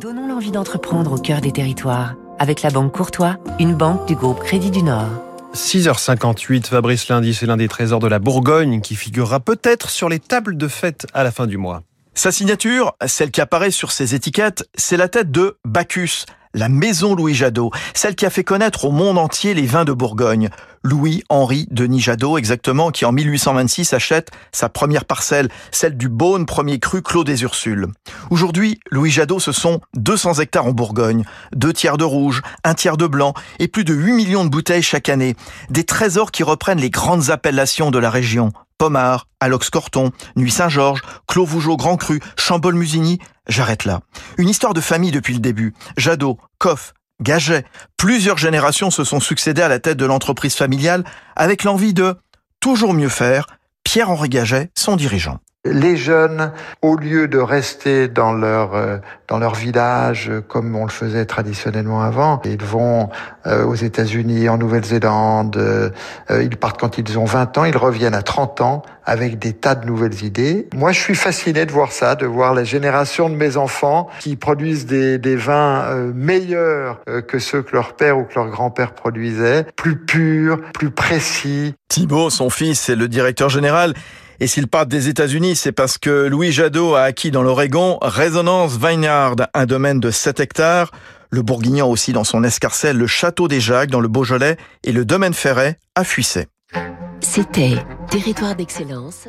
Donnons l'envie d'entreprendre au cœur des territoires avec la Banque Courtois, une banque du groupe Crédit du Nord. 6h58, Fabrice Lundi, c'est l'un des trésors de la Bourgogne qui figurera peut-être sur les tables de fête à la fin du mois. Sa signature, celle qui apparaît sur ses étiquettes, c'est la tête de Bacchus, la maison Louis Jadot, celle qui a fait connaître au monde entier les vins de Bourgogne. Louis-Henri Denis Jadot, exactement, qui en 1826 achète sa première parcelle, celle du Beaune premier cru Clos des Ursules. Aujourd'hui, Louis Jadot, ce sont 200 hectares en Bourgogne, deux tiers de rouge, un tiers de blanc et plus de 8 millions de bouteilles chaque année. Des trésors qui reprennent les grandes appellations de la région. Pomard, Alox-Corton, Nuit Saint-Georges, Clos Vougeot Grand Cru, Chambol-Musigny. J'arrête là. Une histoire de famille depuis le début. Jadot, Coff, Gaget. Plusieurs générations se sont succédées à la tête de l'entreprise familiale avec l'envie de toujours mieux faire. Pierre-Henri Gaget, son dirigeant les jeunes, au lieu de rester dans leur euh, dans leur village euh, comme on le faisait traditionnellement avant, ils vont euh, aux États-Unis, en Nouvelle-Zélande, ils partent quand ils ont 20 ans, ils reviennent à 30 ans avec des tas de nouvelles idées. Moi, je suis fasciné de voir ça, de voir la génération de mes enfants qui produisent des, des vins meilleurs que ceux que leur père ou que leur grand-père produisait, plus purs, plus précis. Thibaut, son fils, est le directeur général. Et s'il part des États-Unis, c'est parce que Louis Jadot a acquis dans l'Oregon Résonance Vineyard, un domaine de 7 hectares. Le Bourguignon aussi dans son escarcelle le Château des Jacques dans le Beaujolais et le domaine Ferret à Fuissay. C'était Territoire d'excellence.